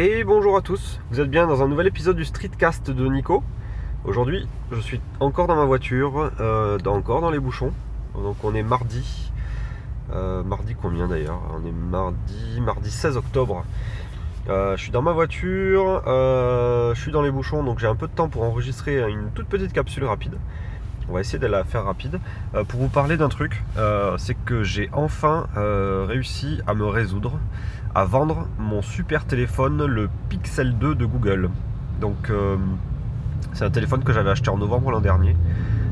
Et bonjour à tous, vous êtes bien dans un nouvel épisode du Streetcast de Nico. Aujourd'hui, je suis encore dans ma voiture, euh, encore dans les bouchons. Donc on est mardi. Euh, mardi combien d'ailleurs? On est mardi, mardi 16 octobre. Euh, je suis dans ma voiture, je suis dans les bouchons, donc j'ai un peu de temps pour enregistrer une toute petite capsule rapide. On va essayer de la faire rapide. pour vous parler d'un truc, c'est que j'ai enfin réussi à me résoudre à vendre mon super téléphone, le Pixel 2 de Google. Donc euh, c'est un téléphone que j'avais acheté en novembre l'an dernier.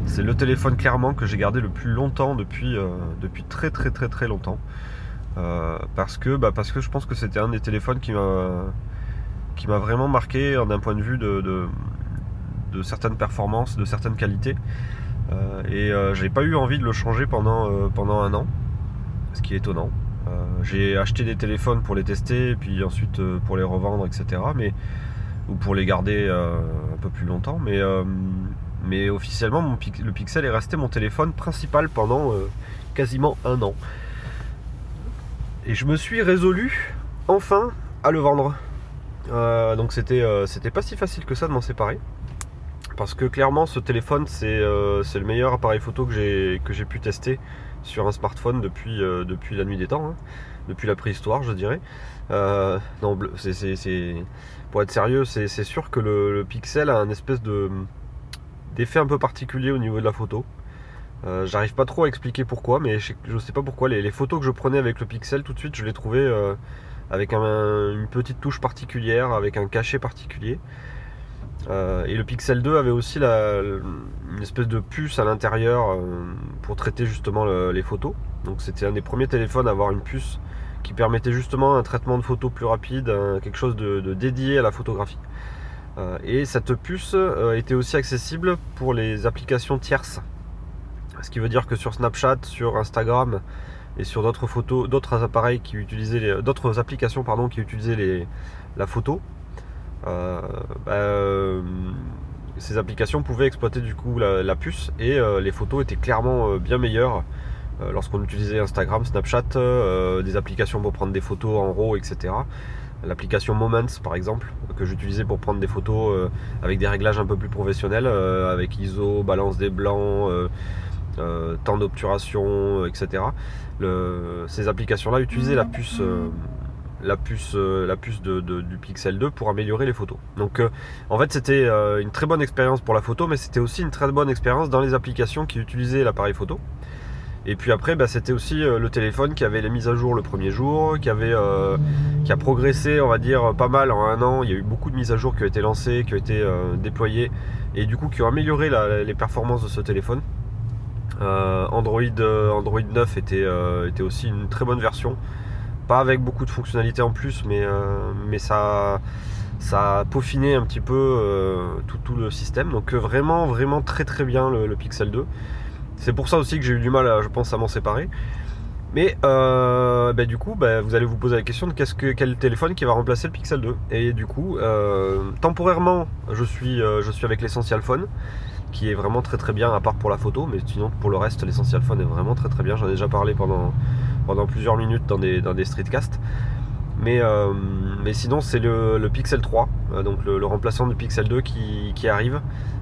C'est le téléphone clairement que j'ai gardé le plus longtemps depuis, euh, depuis très très très très longtemps. Euh, parce, que, bah, parce que je pense que c'était un des téléphones qui m'a qui m'a vraiment marqué d'un point de vue de, de, certaines performances, de certaines qualités. Et j'ai pas eu envie de le changer pendant, pendant un an, ce qui est étonnant. Euh, j'ai acheté des téléphones pour les tester, puis ensuite euh, pour les revendre, etc. Mais, ou pour les garder euh, un peu plus longtemps. Mais, officiellement, le Pixel est resté mon téléphone principal pendant quasiment un an. Et je me suis résolu enfin à le vendre. donc c'était pas si facile que ça de m'en séparer. Parce que clairement ce téléphone c'est le meilleur appareil photo que j'ai pu tester sur un smartphone depuis, euh, la nuit des temps, hein. depuis la préhistoire, je dirais. Euh, pour être sérieux, c'est, sûr que le, Pixel a un espèce de d'effet un peu particulier au niveau de la photo. Euh, j'arrive pas trop à expliquer pourquoi, mais je, ne sais pas pourquoi. Les, photos que je prenais avec le Pixel, tout de suite, je les trouvais avec une petite touche particulière, avec un cachet particulier. Euh, et le Pixel 2 avait aussi une espèce de puce à l'intérieur euh, pour traiter justement les photos. Donc c'était un des premiers téléphones à avoir une puce qui permettait justement un traitement de photos plus rapide, quelque chose de, dédié à la photographie. Euh, et cette puce était aussi accessible pour les applications tierces. Ce qui veut dire que sur Snapchat, sur Instagram et sur d'autres photos, d'autres appareils qui utilisaient d'autres applications pardon, qui utilisaient la photo, bah, euh, ces applications pouvaient exploiter du coup la, puce et euh, les photos étaient clairement bien meilleures lorsqu'on utilisait Instagram, Snapchat, des applications pour prendre des photos en RAW, etc. L'application Moments par exemple, que j'utilisais pour prendre des photos avec des réglages un peu plus professionnels, avec ISO, balance des blancs, temps d'obturation, etc. ces applications-là utilisaient la puce la puce, euh, la puce de, du Pixel 2 pour améliorer les photos. Donc euh, en fait c'était euh, une très bonne expérience pour la photo, mais c'était aussi une très bonne expérience dans les applications qui utilisaient l'appareil photo. Et puis après, bah, c'était aussi le téléphone qui avait les mises à jour le premier jour, qui, avait, qui a progressé, on va dire, pas mal en un an. Il y a eu beaucoup de mises à jour qui ont été lancées, qui ont été déployées, et du coup qui ont amélioré les performances de ce téléphone. Android, Android 9 était, était aussi une très bonne version pas avec beaucoup de fonctionnalités en plus, mais, euh, mais ça, ça a peaufiné un petit peu euh, tout, le système. Donc euh, vraiment, vraiment très très bien le, Pixel 2. C'est pour ça aussi que j'ai eu du mal, je pense, à m'en séparer. Mais bah, du coup, bah, vous allez vous poser la question de que, quel téléphone qui va remplacer le Pixel 2. Et du coup, temporairement, je suis, je suis avec l'Essential Phone, qui est vraiment très très bien, à part pour la photo, mais sinon pour le reste, l'Essential Phone est vraiment très très bien. J'en ai déjà parlé pendant, pendant plusieurs minutes dans des, dans des streetcasts. Mais, euh, mais sinon, c'est le, Pixel 3, euh, donc le, remplaçant du Pixel 2 qui, arrive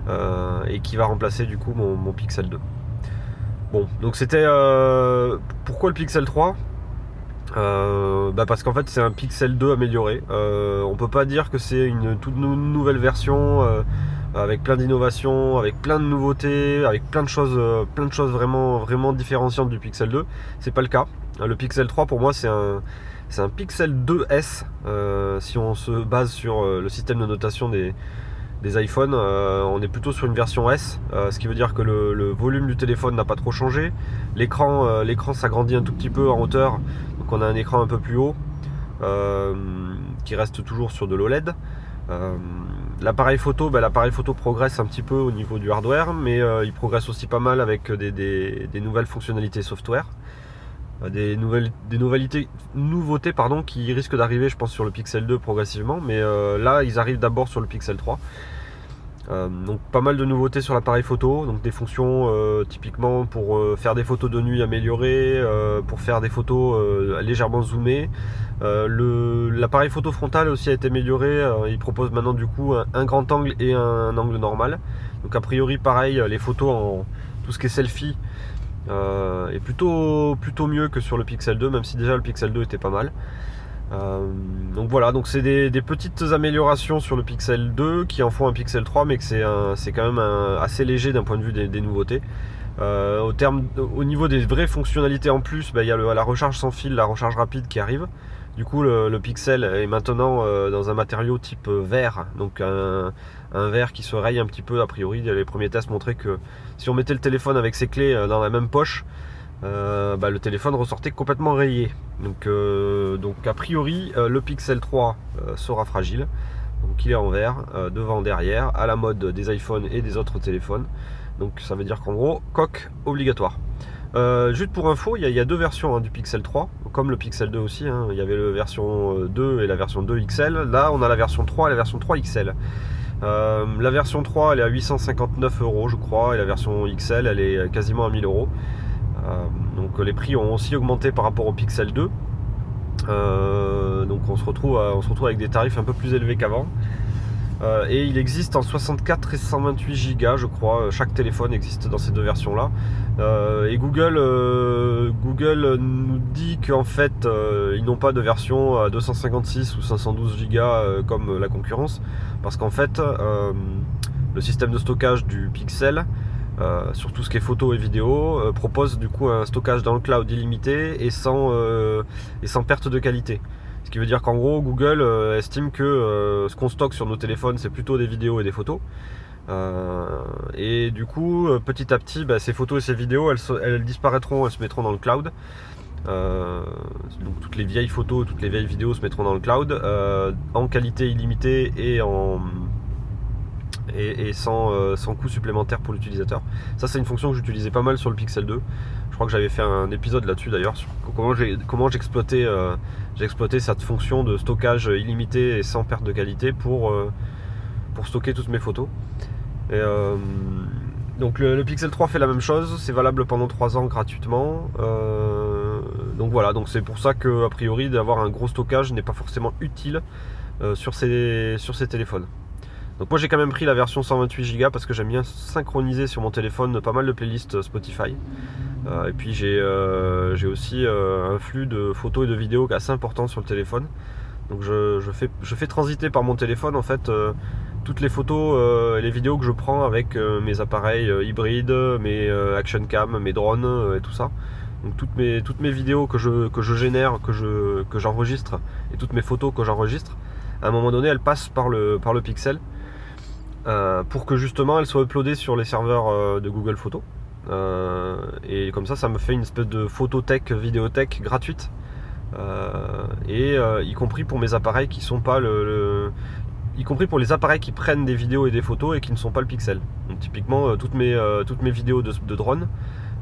euh, et qui va remplacer du coup mon, Pixel 2. Bon, donc c'était. pourquoi le Pixel 3 bah parce qu'en fait c'est un Pixel 2 amélioré. on peut pas dire que c'est une toute nouvelle version avec plein d'innovations, avec plein de nouveautés, avec plein de choses, plein de choses vraiment, vraiment différenciantes du Pixel 2. C'est pas le cas. Le Pixel 3 pour moi c'est un, c'est un Pixel 2S euh, si on se base sur euh, le système de notation des, des iPhones. Euh, on est plutôt sur une version S, ce qui veut dire que le, volume du téléphone n'a pas trop changé. L'écran, l'écran s'agrandit un tout petit peu en hauteur, donc on a un écran un peu plus haut qui reste toujours sur de l'OLED. L'appareil photo, ben, l'appareil photo progresse un petit peu au niveau du hardware, mais il progresse aussi pas mal avec des, des nouvelles fonctionnalités software. Euh, des, nouvelles, nouveautés qui risquent d'arriver, je pense, sur le Pixel 2 progressivement. Mais euh, là, ils arrivent d'abord sur le Pixel 3. Euh, donc pas mal de nouveautés sur l'appareil photo, donc des fonctions euh, typiquement pour euh, faire des photos de nuit améliorées, pour faire des photos légèrement zoomées. l'appareil photo frontal aussi a été amélioré, il propose maintenant du coup un, grand angle et un, angle normal. Donc a priori pareil, les photos en tout ce qui est selfie est plutôt, plutôt mieux que sur le Pixel 2, même si déjà le Pixel 2 était pas mal. Euh, donc voilà, donc c'est des, petites améliorations sur le Pixel 2 qui en font un Pixel 3, mais que c'est quand même assez léger d'un point de vue des, nouveautés. Euh, au, terme, au niveau des vraies fonctionnalités en plus, bah, il y a la recharge sans fil, la recharge rapide qui arrive. Du coup, le, Pixel est maintenant euh, dans un matériau type verre, donc un, verre qui se raye un petit peu. A priori, les premiers tests montraient que si on mettait le téléphone avec ses clés dans la même poche, euh, bah, le téléphone ressortait complètement rayé. Donc, euh, a priori, euh, le Pixel 3 sera fragile. Donc il est en verre, devant, derrière, à la mode des iPhones et des autres téléphones. Donc ça veut dire qu'en gros, coque obligatoire. juste pour info, il y, a deux versions hein, du Pixel 3, comme le Pixel 2 aussi. Hein. il y avait la version 2 et la version 2 XL. Là, on a la version 3 et la version 3 XL. la version 3, elle est à 859 euros, je crois, et la version XL, elle est quasiment à 1000 euros. Euh, donc les prix ont aussi augmenté par rapport au Pixel 2. Euh, donc on se, retrouve avec des tarifs un peu plus élevés qu'avant. Euh, et il existe en 64 et 128 Go, je crois. Chaque téléphone existe dans ces deux versions-là. et Google, Google nous dit qu'en fait, ils n'ont pas de version à 256 ou 512 Go comme la concurrence, parce qu'en fait, le système de stockage du Pixel sur tout ce qui est photo et vidéo, euh, propose du coup un stockage dans le cloud illimité et sans, euh, et sans perte de qualité. Ce qui veut dire qu'en gros, Google estime que ce qu'on stocke sur nos téléphones, c'est plutôt des vidéos et des photos. et du coup, petit à petit, bah, ces photos et ces vidéos, elles, elles, disparaîtront, elles se mettront dans le cloud. donc toutes les vieilles photos, toutes les vieilles vidéos se mettront dans le cloud en qualité illimitée et en, et, euh, sans, coût supplémentaire pour l'utilisateur. Ça, c'est une fonction que j'utilisais pas mal sur le Pixel 2. Je crois que j'avais fait un épisode là-dessus d'ailleurs sur comment j'exploitais euh, cette fonction de stockage illimité et sans perte de qualité pour, euh, stocker toutes mes photos. donc le, Pixel 3 fait la même chose, c'est valable pendant 3 ans gratuitement. donc voilà, donc c'est pour ça que a priori d'avoir un gros stockage n'est pas forcément utile sur ces téléphones. Donc moi j'ai quand même pris la version 128 Go parce que j'aime bien synchroniser sur mon téléphone pas mal de playlists Spotify. Euh, et puis j'ai euh, aussi euh, un flux de photos et de vidéos assez important sur le téléphone. Donc je, fais, je fais transiter par mon téléphone en fait toutes les photos et les vidéos que je prends avec mes appareils hybrides, mes action cam, mes drones et tout ça. Donc toutes mes, toutes mes vidéos que je, que je génère, que j'enregistre et toutes mes photos que j'enregistre, à un moment donné elles passent par le, par le pixel. Euh, pour que justement elle soit uploadée sur les serveurs euh, de Google Photos. Euh, et comme ça, ça me fait une espèce de photothèque, vidéothèque gratuite. et y compris pour mes appareils qui sont pas le, y compris pour les appareils qui prennent des vidéos et des photos et qui ne sont pas le pixel. Donc typiquement toutes mes, toutes mes vidéos de, drone,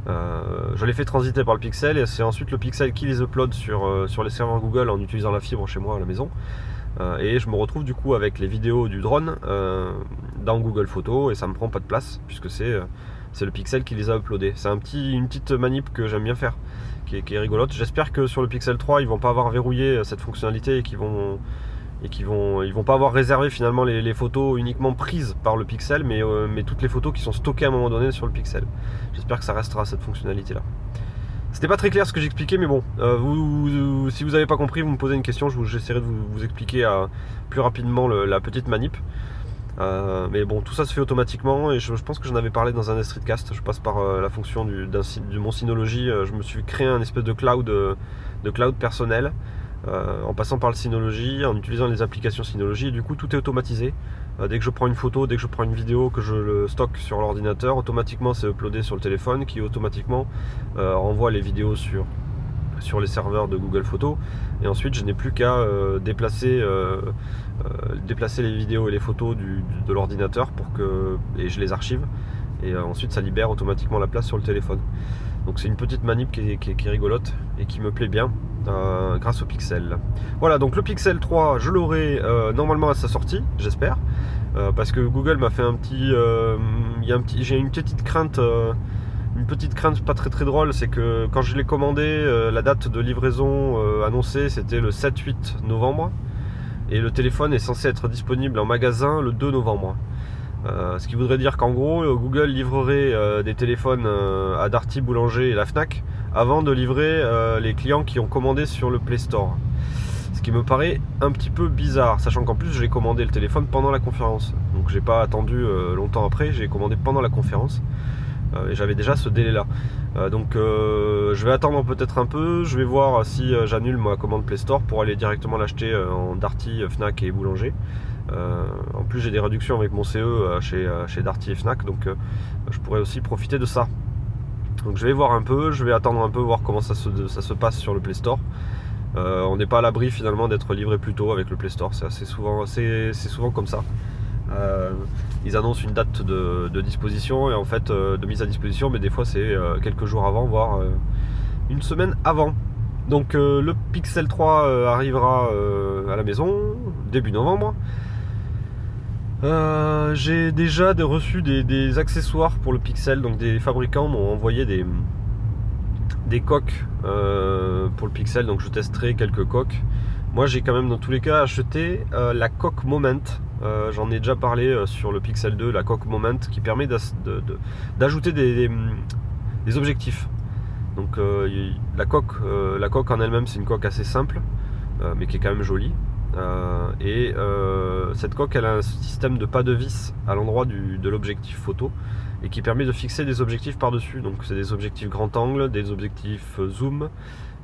je les fais transiter par le pixel et c'est ensuite le pixel qui les upload sur, sur les serveurs Google en utilisant la fibre chez moi à la maison. et je me retrouve du coup avec les vidéos du drone dans Google Photos et ça me prend pas de place puisque c'est euh, c'est le Pixel qui les a uploadés. C'est un petit, une petite manip que j'aime bien faire, qui est, rigolote. J'espère que sur le Pixel 3, ils vont pas avoir verrouillé euh, cette fonctionnalité et qu'ils vont et vont ils vont pas avoir réservé finalement les, photos uniquement prises par le Pixel, mais, euh, mais toutes les photos qui sont stockées à un moment donné sur le Pixel. J'espère que ça restera cette fonctionnalité là. C'était pas très clair ce que j'expliquais, mais bon, si vous n'avez pas compris, vous me posez une question, j'essaierai de vous, expliquer plus rapidement la petite manip. Euh, mais bon, tout ça se fait automatiquement et je, pense que j'en avais parlé dans un streetcast. Je passe par euh, la fonction du, mon Synology. Euh, je me suis créé un espèce de cloud, de cloud personnel en passant par le Synology, en utilisant les applications Synology. Du coup, tout est automatisé. dès que je prends une photo, dès que je prends une vidéo, que je le stocke sur l'ordinateur, automatiquement c'est uploadé sur le téléphone qui automatiquement renvoie les vidéos sur sur les serveurs de Google Photos. Et ensuite, je n'ai plus qu'à déplacer, déplacer les vidéos et les photos de l'ordinateur pour que et je les archive. Et ensuite, ça libère automatiquement la place sur le téléphone. Donc c'est une petite manip qui est, rigolote et qui me plaît bien. grâce au Pixel. Voilà, donc le Pixel 3, je l'aurai normalement à sa sortie, j'espère. parce que Google m'a fait un petit. petit J'ai une petite crainte une petite crainte pas très très drôle, c'est que quand je l'ai commandé, euh, la date de livraison euh, annoncée c'était le 7-8 novembre. Et le téléphone est censé être disponible en magasin le 2 novembre. Euh, ce qui voudrait dire qu'en gros, Google livrerait des téléphones à Darty Boulanger et la Fnac avant de livrer les clients qui ont commandé sur le Play Store. Ce qui me paraît un petit peu bizarre, sachant qu'en plus j'ai commandé le téléphone pendant la conférence. Donc j'ai pas attendu longtemps après, j'ai commandé pendant la conférence. Euh, j'avais déjà ce délai là. Euh, donc euh, je vais attendre peut-être un peu, je vais voir si j'annule ma commande Play Store pour aller directement l'acheter en Darty, Fnac et Boulanger. en plus j'ai des réductions avec mon CE chez, Darty et Fnac, donc je pourrais aussi profiter de ça. Donc je vais voir un peu, je vais attendre un peu, voir comment ça se, passe sur le Play Store. on n'est pas à l'abri finalement d'être livré plus tôt avec le Play Store, c'est souvent, souvent comme ça. Euh, ils annoncent une date de, disposition et en fait euh, de mise à disposition, mais des fois c'est euh, quelques jours avant, voire une semaine avant. Donc le Pixel 3 arrivera à la maison début novembre. j'ai déjà reçu des, accessoires pour le Pixel, donc des fabricants m'ont envoyé des, des coques pour le Pixel, donc je testerai quelques coques. Moi j'ai quand même dans tous les cas acheté la coque Moment euh, j'en ai déjà parlé euh, sur le Pixel 2, la coque Moment, qui permet d'ajouter des, objectifs. Donc euh, la, coque, la coque en elle-même, c'est une coque assez simple, mais qui est quand même jolie. et cette coque, elle a un système de pas de vis à l'endroit de l'objectif photo et qui permet de fixer des objectifs par-dessus. Donc c'est des objectifs grand angle, des objectifs zoom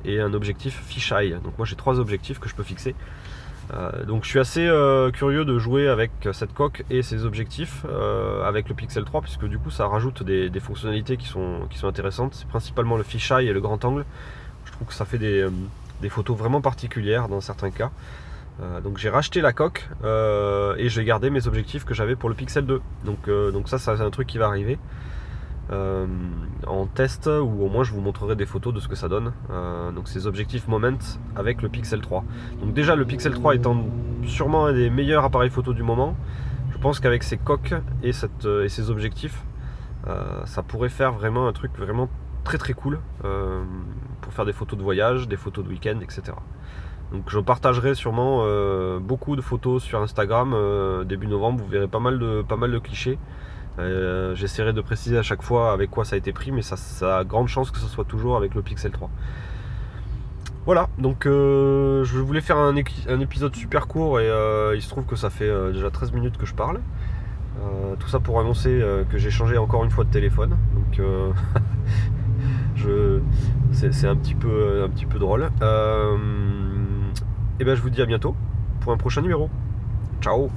et un objectif fisheye. Donc moi j'ai trois objectifs que je peux fixer. Euh, donc je suis assez euh, curieux de jouer avec cette coque et ses objectifs euh, avec le Pixel 3 puisque du coup ça rajoute des, fonctionnalités qui sont, qui sont intéressantes. C'est principalement le fisheye et le grand angle. Je trouve que ça fait des, photos vraiment particulières dans certains cas. donc j'ai racheté la coque et j'ai gardé mes objectifs que j'avais pour le Pixel 2. Donc, donc ça, c'est un truc qui va arriver. Euh, en test ou au moins je vous montrerai des photos de ce que ça donne. Euh, donc ces objectifs Moment avec le Pixel 3. Donc déjà le Pixel 3 étant sûrement un des meilleurs appareils photo du moment, je pense qu'avec ses coques et, cette, euh, ses objectifs, ça pourrait faire vraiment un truc vraiment très très cool pour faire des photos de voyage, des photos de week-end, etc. Donc je partagerai sûrement beaucoup de photos sur Instagram début novembre. Vous verrez pas mal de clichés. Euh, j'essaierai de préciser à chaque fois avec quoi ça a été pris, mais ça, a grande chance que ce soit toujours avec le Pixel 3. Voilà, donc euh, je voulais faire un, épisode super court et euh, il se trouve que ça fait déjà 13 minutes que je parle. tout ça pour annoncer que j'ai changé encore une fois de téléphone. Donc c'est un petit peu, un petit peu drôle. et bien je vous dis à bientôt pour un prochain numéro. Ciao